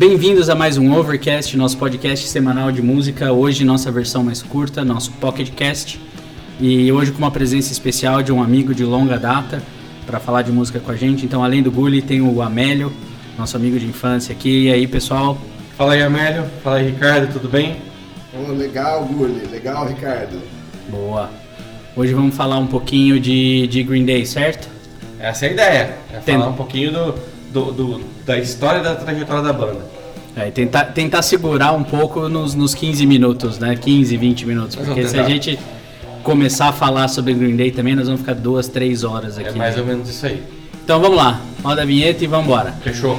Bem-vindos a mais um Overcast, nosso podcast semanal de música. Hoje, nossa versão mais curta, nosso Pocketcast. E hoje, com uma presença especial de um amigo de longa data para falar de música com a gente. Então, além do Gulli, tem o Amélio, nosso amigo de infância aqui. E aí, pessoal? Fala aí, Amélio. Fala aí, Ricardo, tudo bem? Oh, legal, Gulli. Legal, Ricardo. Boa. Hoje vamos falar um pouquinho de, de Green Day, certo? Essa é a ideia. É falar um pouquinho do, do, do, da história da trajetória da banda. É, e tentar, tentar segurar um pouco nos, nos 15 minutos, né? 15, 20 minutos. Porque se a gente começar a falar sobre Green Day também, nós vamos ficar duas, três horas aqui. É mais né? ou menos isso aí. Então vamos lá. Roda a vinheta e vamos embora. Fechou.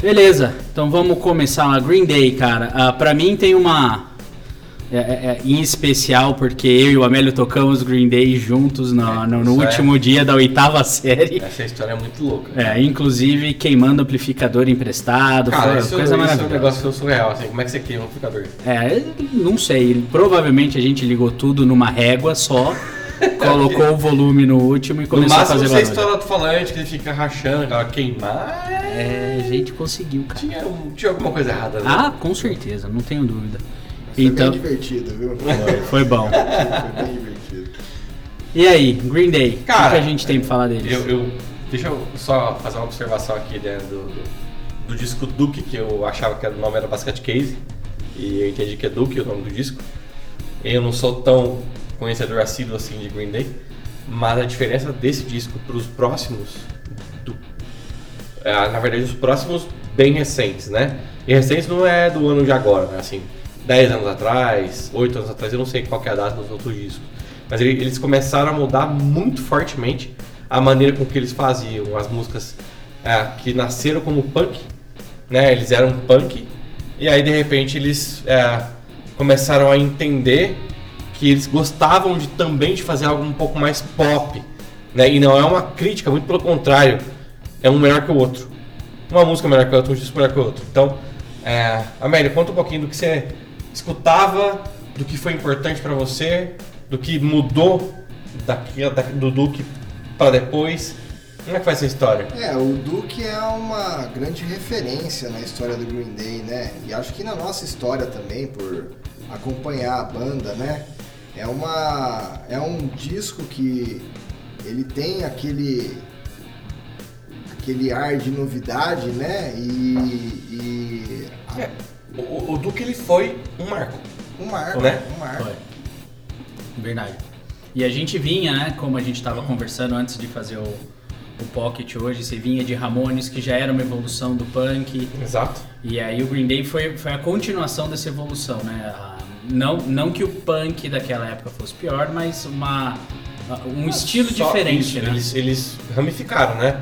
Beleza, então vamos começar lá. Green Day, cara. Uh, pra mim tem uma. É, é, é, em especial porque eu e o Amélio tocamos Green Day juntos no, É, no, no isso último é. dia da oitava série. Essa história é muito louca. É, inclusive queimando amplificador emprestado, Cara, foi isso, coisa isso é um maravilhosa. negócio surreal, assim. Como é que você cria um amplificador? É, não sei. Provavelmente a gente ligou tudo numa régua só, colocou o volume no último e No começou a máximo, fazer você barulho. estoura do falante, que ele fica rachando, aquela queimar. É, a gente conseguiu, cara. Tinha, tinha alguma coisa errada, né? Ah, com certeza, não tenho dúvida. Foi Então, bem divertido, viu? foi bom. Foi bem divertido. E aí, Green Day, o que a gente tem pra falar deles? Eu, eu- deixa eu só fazer uma observação aqui né, do, do, do disco Duke, que eu achava que o nome era Basket Case, e eu entendi que é Duke o nome do disco. Eu não sou tão conhecedor assíduo assim de Green Day, mas a diferença desse disco para os próximos, do- é, na verdade os próximos bem recentes, né? E recentes não é do ano de agora, né? Assim, 10 anos atrás, 8 anos atrás, eu não sei qual é a data dos outros discos. Mas ele- eles começaram a mudar muito fortemente a maneira com que eles faziam as músicas é, que nasceram como punk, né? Eles eram punk e aí de repente eles é, começaram a entender que eles gostavam de também de fazer algo um pouco mais pop, né? E não é uma crítica, muito pelo contrário, é um melhor que o outro. Uma música melhor que a outra, um disco melhor que o outro. Então, é, Amélia, conta um pouquinho do que você escutava, do que foi importante pra você, do que mudou daqui, da- do Duke para depois. Como é que vai ser a história? É, o Duke é uma grande referência na história do Green Day, né? E acho que na nossa história também, por acompanhar a banda, né? É uma é um disco que ele tem aquele aquele ar de novidade, né? E, e a- É, o, o Duke ele foi um marco. um marco, Né? um marco. Foi. Verdade. E a gente vinha, né, como a gente estava conversando antes de fazer o, o Pocket hoje, você vinha de Ramones, que já era uma evolução do punk, Exato. e aí o Green Day foi, foi a continuação dessa evolução, né? A- Não, não que o punk daquela época fosse pior, mas uma, um estilo Só diferente, isso, né? Eles, eles ramificaram, né?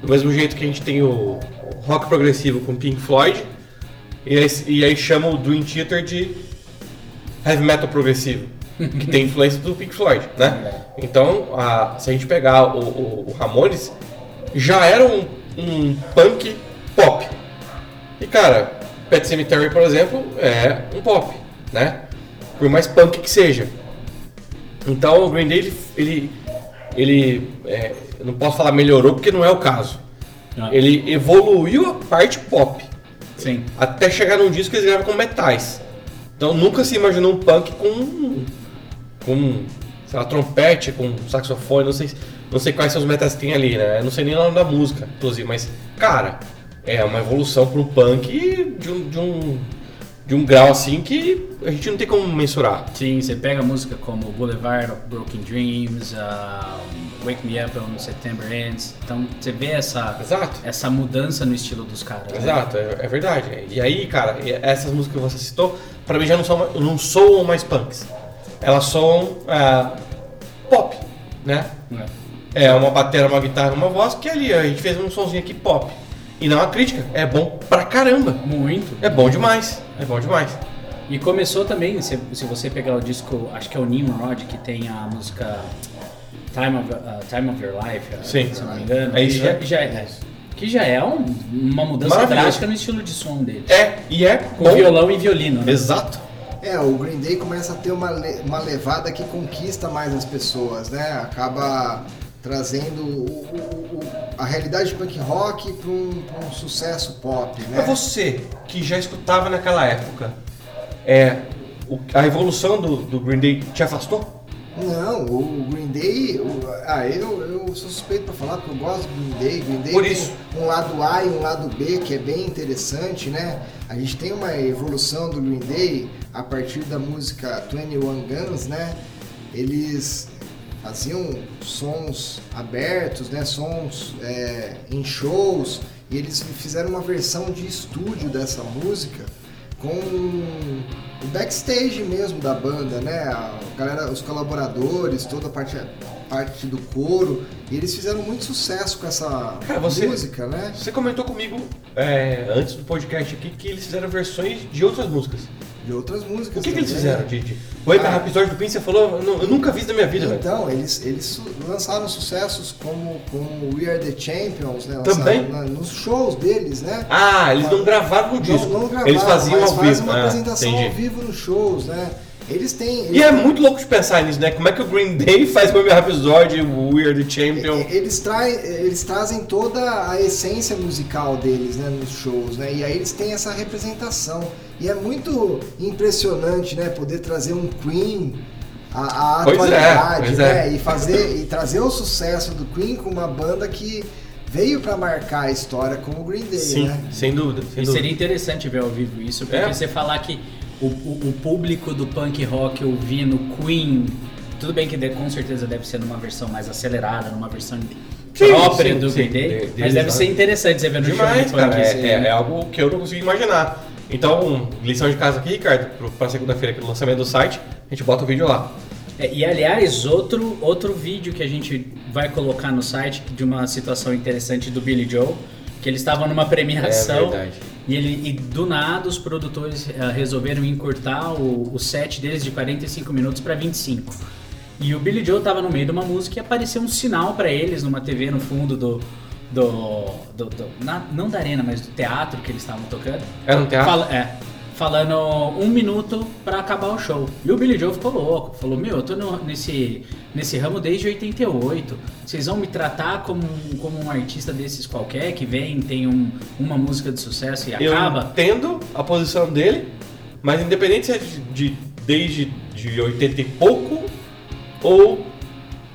Do mesmo jeito que a gente tem o o rock progressivo com Pink Floyd, e aí, e aí chama o Dream Theater de heavy metal progressivo, que tem influência do Pink Floyd, né? Então, a- se a gente pegar o, o- o Ramones, já era um, um punk pop. E cara, Pet Cemetery, por exemplo, é um pop, né? Por mais punk que seja. Então o Green Day, ele, ele, ele, é, não posso falar melhorou porque não é o caso. Ah. Ele evoluiu a parte pop, Sim. até chegar num disco que eles gravam com metais. Então nunca se imaginou um punk com, com sei lá, trompete, com saxofone, não sei, não sei quais são os metais que tem ali, né? Eu não sei nem o nome da música, inclusive, mas, cara, é uma evolução pro punk de um, de um, de um grau assim que a gente não tem como mensurar. Sim, você pega música como Boulevard of Broken Dreams, ah, Wake Me Up When September Ends. Então você vê essa, Exato. essa mudança no estilo dos caras. né? Exato, é, é verdade. E aí, cara, essas músicas que você citou, pra mim já não, são, não soam mais punks. Elas soam ah, pop, né? É. É uma bateria, uma guitarra, uma voz, que ali a gente fez um somzinho aqui pop. E não é uma crítica, é bom pra caramba. Muito. É bom demais, é bom demais. E começou também, se, se você pegar o disco, acho que é o Nimrod, que tem a música Time of, uh, Time of Your Life, uh, Sim. se não me engano. É isso, que já, né? já é, que já é um- uma mudança drástica no estilo de som dele. É, e é Com bom. violão e violino, né? Exato. É, o Green Day começa a ter uma, le- uma levada que conquista mais as pessoas, né? Acaba trazendo o- o- a realidade de punk rock para um, um sucesso pop, né? Pra você, que já escutava naquela época, é, o- a evolução do, do Green Day te afastou? Não, o Green Day, o- ah, eu, eu sou suspeito pra falar porque eu gosto do Green Day. Green Day Por tem isso. um lado A e um lado B que é bem interessante, né? A gente tem uma evolução do Green Day a partir da música 21 Guns, né? Eles faziam sons abertos, né? Sons é, em shows e eles fizeram uma versão de estúdio dessa música com o backstage mesmo da banda, né? A galera, os colaboradores, toda a parte, parte do coro. E eles fizeram muito sucesso com essa Cara, você- música, né? Você comentou comigo é, antes do podcast aqui que eles fizeram versões de outras músicas. De outras músicas. O que, que eles fizeram, Didi? O Ah. Episódio do Pin, você falou, eu, nu- eu nunca vi isso na minha vida, velho. Então, eles, eles su- lançaram sucessos como, como We Are The Champions, né? Também? Na- nos shows deles, né? Ah, eles não gravaram no disco. Não, não gravaram, eles faziam ao fazem vivo. uma Ah, apresentação entendi. ao vivo nos shows, né? Eles têm... E eles é têm- muito louco de pensar nisso, né? Como é que o Green Day faz o meu episódio, o Weird Champion. Eles, trai, eles trazem toda a essência musical deles né, nos shows, né? E aí eles têm essa representação. E é muito impressionante, né? Poder trazer um Queen à, à Pois é, atualidade, pois né? é. E fazer e trazer o sucesso do Queen com uma banda que veio pra marcar a história como o Green Day, Sim, né? sem dúvida. Sem E dúvida. seria interessante ver ao vivo isso, porque É. você falar que o, o- o público do punk rock ouvindo Queen, tudo bem que de- com certeza deve ser numa versão mais acelerada, numa versão Sim, própria sim, do sim. Green Day, De- mas deve né? ser interessante você ver no show Demais, de punk cara. É, é- é algo que eu não consigo imaginar. Então, lição de casa aqui, Ricardo, pra segunda-feira aqui no lançamento do site, a gente bota o vídeo lá. É, e aliás, outro, outro vídeo que a gente vai colocar no site de uma situação interessante do Billy Joe, que eles estavam numa premiação É verdade. E, ele, e do nada os produtores eh, resolveram encurtar o, o set deles de 45 minutos para 25. E o Billy Joe tava no meio de uma música e apareceu um sinal para eles numa TV no fundo do. do, do- do- na- não da arena, mas do teatro que eles estavam tocando. Era um teatro? Fala- é, falando um minuto pra acabar o show. E o Billy Joe ficou louco. Falou, meu, eu tô no- nesse, nesse ramo desde 88. Vocês vão me tratar como, um- como um artista desses qualquer, que vem, tem um- uma música de sucesso e Eu acaba? entendo a posição dele, mas independente se é de, de- desde de 80 e pouco ou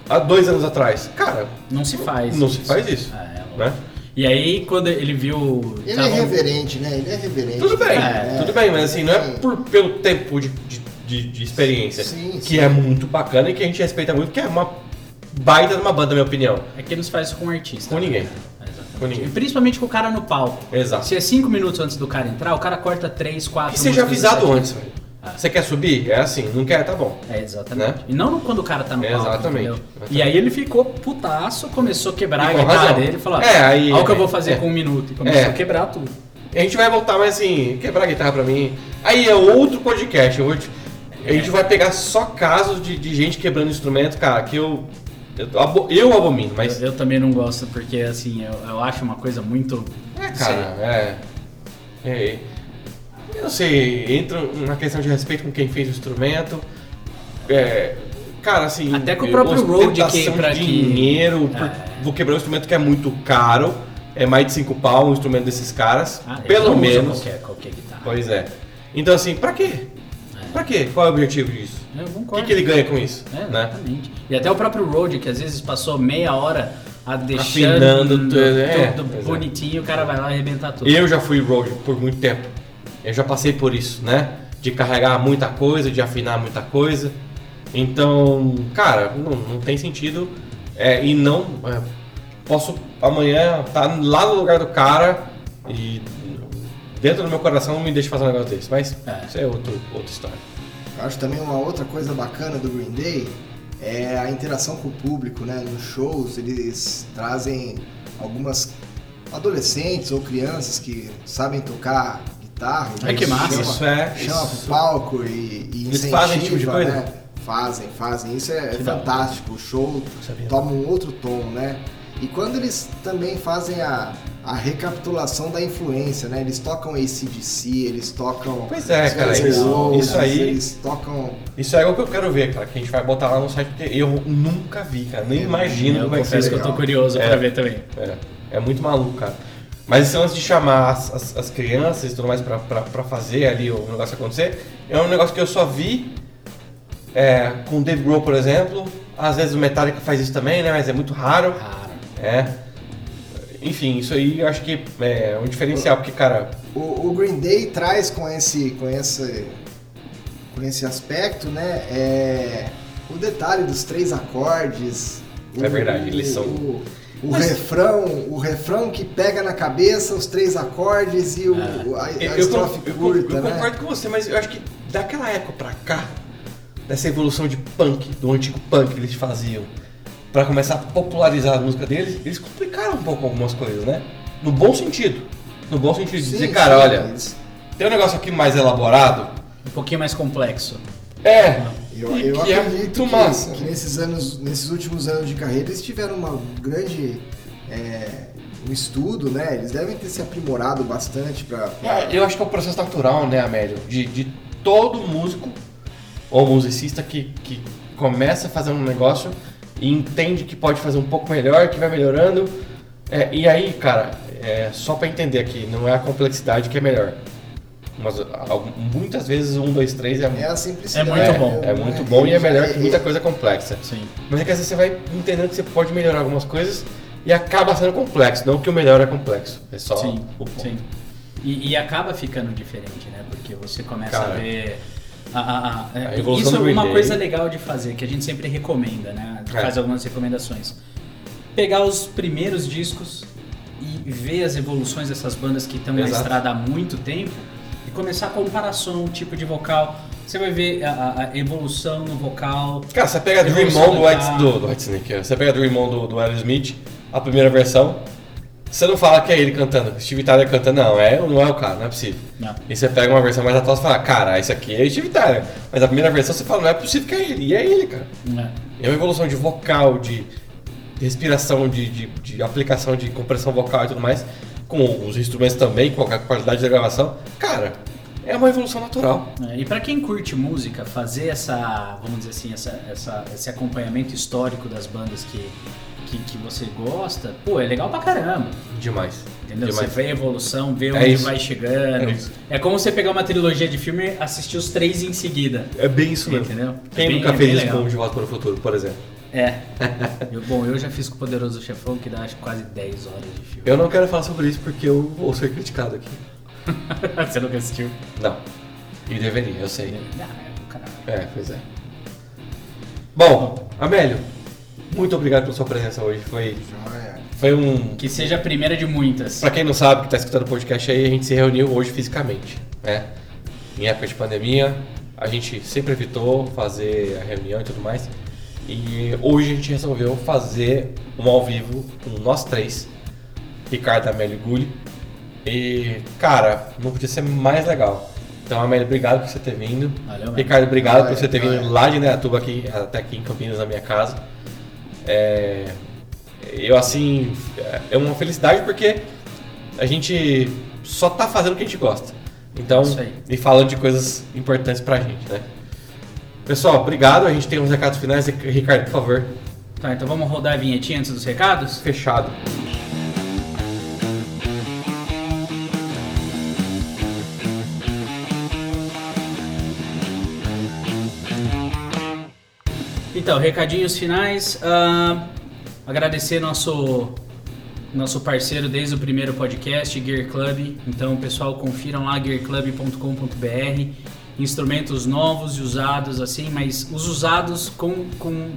há dois anos atrás. Cara, Não se faz. não se faz isso. É, louco. né? E aí, quando ele viu... Ele tavam- é reverente, né? Ele é reverente. Tudo bem, né? tudo bem, mas assim, não é Sim. por, pelo tempo de, de, de- experiência, Sim, que sim. é muito bacana e que a gente respeita muito, que é uma baita de uma banda, na minha opinião. É que eles fazem isso com o artista. Com ninguém. Exatamente. Com ninguém. E principalmente com o cara no palco. Exato. Se é cinco minutos antes do cara entrar, o cara corta três, quatro E seja avisado antes, velho. Você quer subir? É assim, não quer? Tá bom. É, exatamente. Né? E não quando o cara tá no palco, Exatamente. entendeu? E aí ele ficou putaço, começou a quebrar a guitarra razão. dele e falou, É, aí- olha o que eu vou fazer é. com um minuto. E começou É. a quebrar tudo. A gente vai voltar, mas assim, quebrar a guitarra pra mim. Aí é outro podcast. Eu vou te- A gente vai pegar só casos de, de gente quebrando instrumento, cara, que eu. Eu, eu abomino, mas. Eu, eu também não gosto, porque assim, eu, eu acho uma coisa muito... É, cara, é. é. Eu não sei, entra na questão de respeito com quem fez o instrumento. É. Cara, assim. Até com o próprio Road que- ostentação pra de que- dinheiro. por- É. Vou quebrar um instrumento que é muito caro. É mais de 5 pau um instrumento desses caras. Ah, eles pelo menos. Qualquer, qualquer guitarra. Pois é. Então, assim, pra quê? Pra quê? Qual é o objetivo disso? Eu O concordo. que, que ele ganha com isso? É, né? exatamente. E até o próprio Road, que às vezes passou meia hora a deixando Afinando tudo, tudo, é, pois é. bonitinho, o cara vai lá e arrebenta tudo. Eu já fui road por muito tempo. Eu já passei por isso, né? De carregar muita coisa, de afinar muita coisa. Então, cara, não, não tem sentido. É, e não. é, posso amanhã estar lá no lugar do cara e dentro do meu coração não me deixa fazer um negócio desse. Mas É. isso é outro, outra história. Eu acho também uma outra coisa bacana do Green Day é a interação com o público, né? Nos shows eles trazem algumas adolescentes ou crianças que sabem tocar guitarra. Ai, que massa. Chama, Isso é- Chama isso- pro palco e, e Eles incentiva, fazem esse tipo de coisa? né? Fazem, fazem. Isso é Que hora. fantástico. O show toma um outro tom, né? E quando eles também fazem a, a recapitulação da influência, né? Eles tocam ACDC, eles tocam. Pois é, cara, isso- isso aí- Eles tocam. Isso é algo que eu quero ver, cara, que a gente vai botar lá no site, porque eu nunca vi, cara, nem imagino Eu como é que confesso que seria. eu tô curioso É. pra ver também. É, é muito maluco, cara. Mas esse lance de chamar as, as- as crianças e tudo mais pra, pra, pra fazer ali o negócio acontecer, é um negócio que eu só vi é, com o Dave Grohl, por exemplo. Às vezes o Metallica faz isso também, né? Mas é muito raro. Raro. É. Enfim, isso aí eu acho que é um diferencial, porque, cara, O, o Green Day traz com esse, com esse, com esse aspecto, né? É, o detalhe dos três acordes. É o- verdade, eles são- O, Mas- refrão, o refrão que pega na cabeça os três acordes e o, É. a, a eu, eu, estrofe eu- curta, eu né? concordo com você, mas eu acho que daquela época pra cá, dessa evolução de punk, do antigo punk que eles faziam, pra começar a popularizar a música deles, eles complicaram um pouco algumas coisas, né? No bom sentido. No bom sentido de Sim, dizer, cara, sim, olha, tem um negócio aqui mais elaborado. Um pouquinho mais complexo. É, Eu, e eu que é acredito muito que, massa. que nesses anos, nesses últimos anos de carreira eles tiveram uma grande é, um estudo, né? Eles devem ter se aprimorado bastante para É, Eu acho que é um processo natural, né, Amélio? De, de todo músico ou musicista que, que começa fazendo um negócio e entende que pode fazer um pouco melhor, que vai melhorando. É, e aí, cara, é, só pra entender aqui, não é a complexidade que é melhor. Mas al- muitas vezes um, dois, três é, é a simplicidade. É muito né? bom. é muito bom e é melhor que muita é- coisa complexa. Sim. Mas é que às vezes você vai entendendo que você pode melhorar algumas coisas e acaba sendo complexo, não que o melhor é complexo. É só Sim, o ponto. sim. E, e acaba ficando diferente, né? Porque você começa Cara, a ver. A, a- a- a evolução isso do é uma coisa legal de fazer, que a gente sempre recomenda, né? É. Faz algumas recomendações. Pegar os primeiros discos e ver as evoluções dessas bandas que estão na estrada há muito tempo começar a comparar som, tipo de vocal. Você vai ver a, a- evolução no vocal. Cara, você pega a Dream On do White, do, do White Snake, ó. você pega a Dream On do, do Aerosmith, a primeira versão, você não fala que é ele cantando, Steve Tyler cantando, não, é, não é o cara, não é possível. Não. E você pega uma versão mais atual e fala, cara, esse aqui é Steve Tyler. Mas a primeira versão você fala, não é possível que é ele, e é ele, cara. né? É uma evolução de vocal, de, de respiração, de, de, de aplicação de compressão vocal e tudo mais, com os instrumentos também, com a qualidade da gravação. Cara, é uma evolução natural. É, E pra quem curte música, fazer essa, vamos dizer assim, essa, essa- esse acompanhamento histórico das bandas que, que, que você gosta, pô, é legal pra caramba. Demais. Entendeu? Demais. Você vê a evolução, vê É onde isso. vai chegando. É. É como você pegar uma trilogia de filme e assistir os três em seguida. É bem isso mesmo. Entendeu? É Quem bem- nunca é fez isso legal. com De Volta para o Futuro, por exemplo? É. Eu- bom, eu já fiz com o Poderoso Chefão, que dá acho, quase 10 horas de filme. Eu não quero falar sobre isso porque eu vou ser criticado aqui. você nunca assistiu? Não. E deveria, eu sei. Ah, é do caralho. É, pois é. Bom, Amélio, muito obrigado pela sua presença hoje. Foi, Joia. foi um. Que seja a primeira de muitas. Pra quem não sabe, que tá escutando o podcast aí, a gente se reuniu hoje fisicamente, né? Em época de pandemia, a gente sempre evitou fazer a reunião e tudo mais. E hoje a gente resolveu fazer um ao vivo com nós três, Ricardo, Amélio e Gulli. E, cara, não podia ser mais legal. Então, Amélio, obrigado por você ter vindo. Valeu. Ricardo, obrigado Vai, por você ter vindo vai. lá de Neatuba aqui, até aqui em Campinas, na minha casa. É, eu, assim, é uma felicidade porque a gente só tá fazendo o que a gente gosta. Então, e falando de coisas importantes pra gente, né? Pessoal, obrigado. A gente tem uns recados finais. Ricardo, por favor, Tá, então vamos rodar a vinhetinha antes dos recados? fechado. Então, recadinhos finais. ah, agradecer nosso nosso parceiro desde o primeiro podcast, Gear Club. Então, pessoal, confiram lá gearclub.com.br. Instrumentos novos e usados, assim, mas os usados com, com,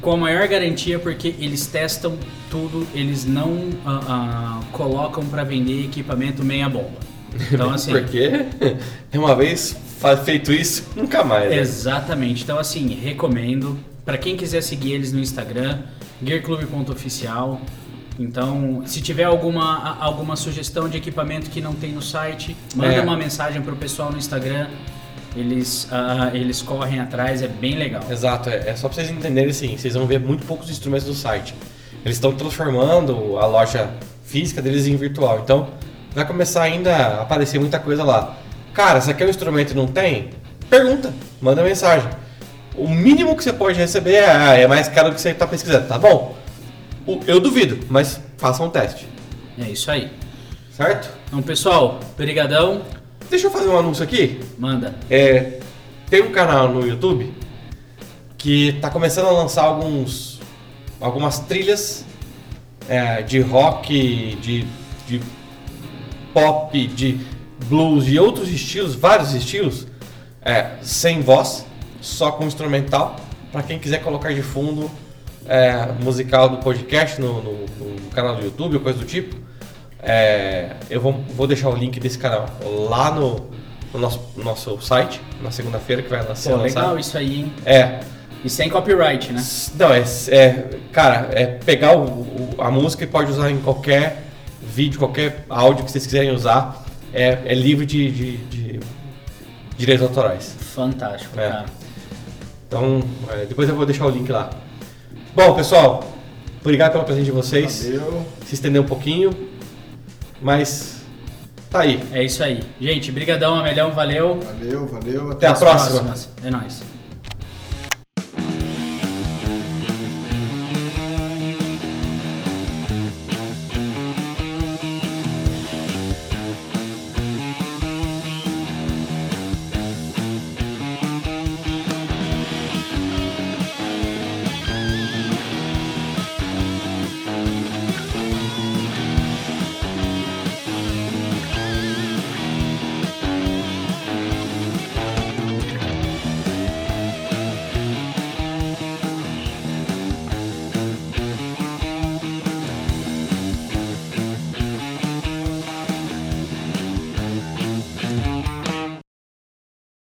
com a maior garantia, porque eles testam tudo, eles não ah, ah, colocam para vender equipamento meia bomba. Então, assim. Porque uma vez feito isso, nunca mais. né? Exatamente. Então, assim, recomendo. Pra quem quiser seguir eles no Instagram, gearclub.oficial. Então, se tiver alguma, alguma sugestão de equipamento que não tem no site, manda É. uma mensagem pro pessoal no Instagram. Eles, ah, eles correm atrás, é bem legal. Exato, é, é só pra vocês entenderem assim, vocês vão ver muito poucos instrumentos no site. Eles estão transformando a loja física deles em virtual. Então vai começar ainda a aparecer muita coisa lá. Cara, você quer um instrumento e não tem? Pergunta, manda mensagem. O mínimo que você pode receber é, ah, é mais caro do que você está pesquisando. Tá bom. Eu duvido, mas faça um teste. É isso aí. Certo? Então, pessoal, brigadão. Deixa eu fazer um anúncio aqui. Manda. É, tem um canal no YouTube que está começando a lançar alguns, algumas trilhas é, de rock, de, de pop, de blues e outros estilos, vários estilos, é, sem voz, só com instrumental, para quem quiser colocar de fundo é, musical do podcast no, no- no canal do YouTube ou coisa do tipo. É, eu vou, vou deixar o link desse canal lá no, no nosso, nosso site, na segunda-feira que vai ser Pô, lançado. legal isso aí, hein? É, E sem copyright, né? não, é, é- cara, é pegar o- o- a música e pode usar em qualquer vídeo, qualquer áudio que vocês quiserem usar. É, é livre de, de- de direitos autorais. Fantástico, É. cara. Então, é, depois eu vou deixar o link lá. Bom, pessoal, obrigado pela presença de vocês. Valeu. Se estender um pouquinho, mas tá aí. É isso aí. Gente, brigadão, Amelhão, valeu. Valeu, valeu. Até a as próxima. Próximas. É nóis.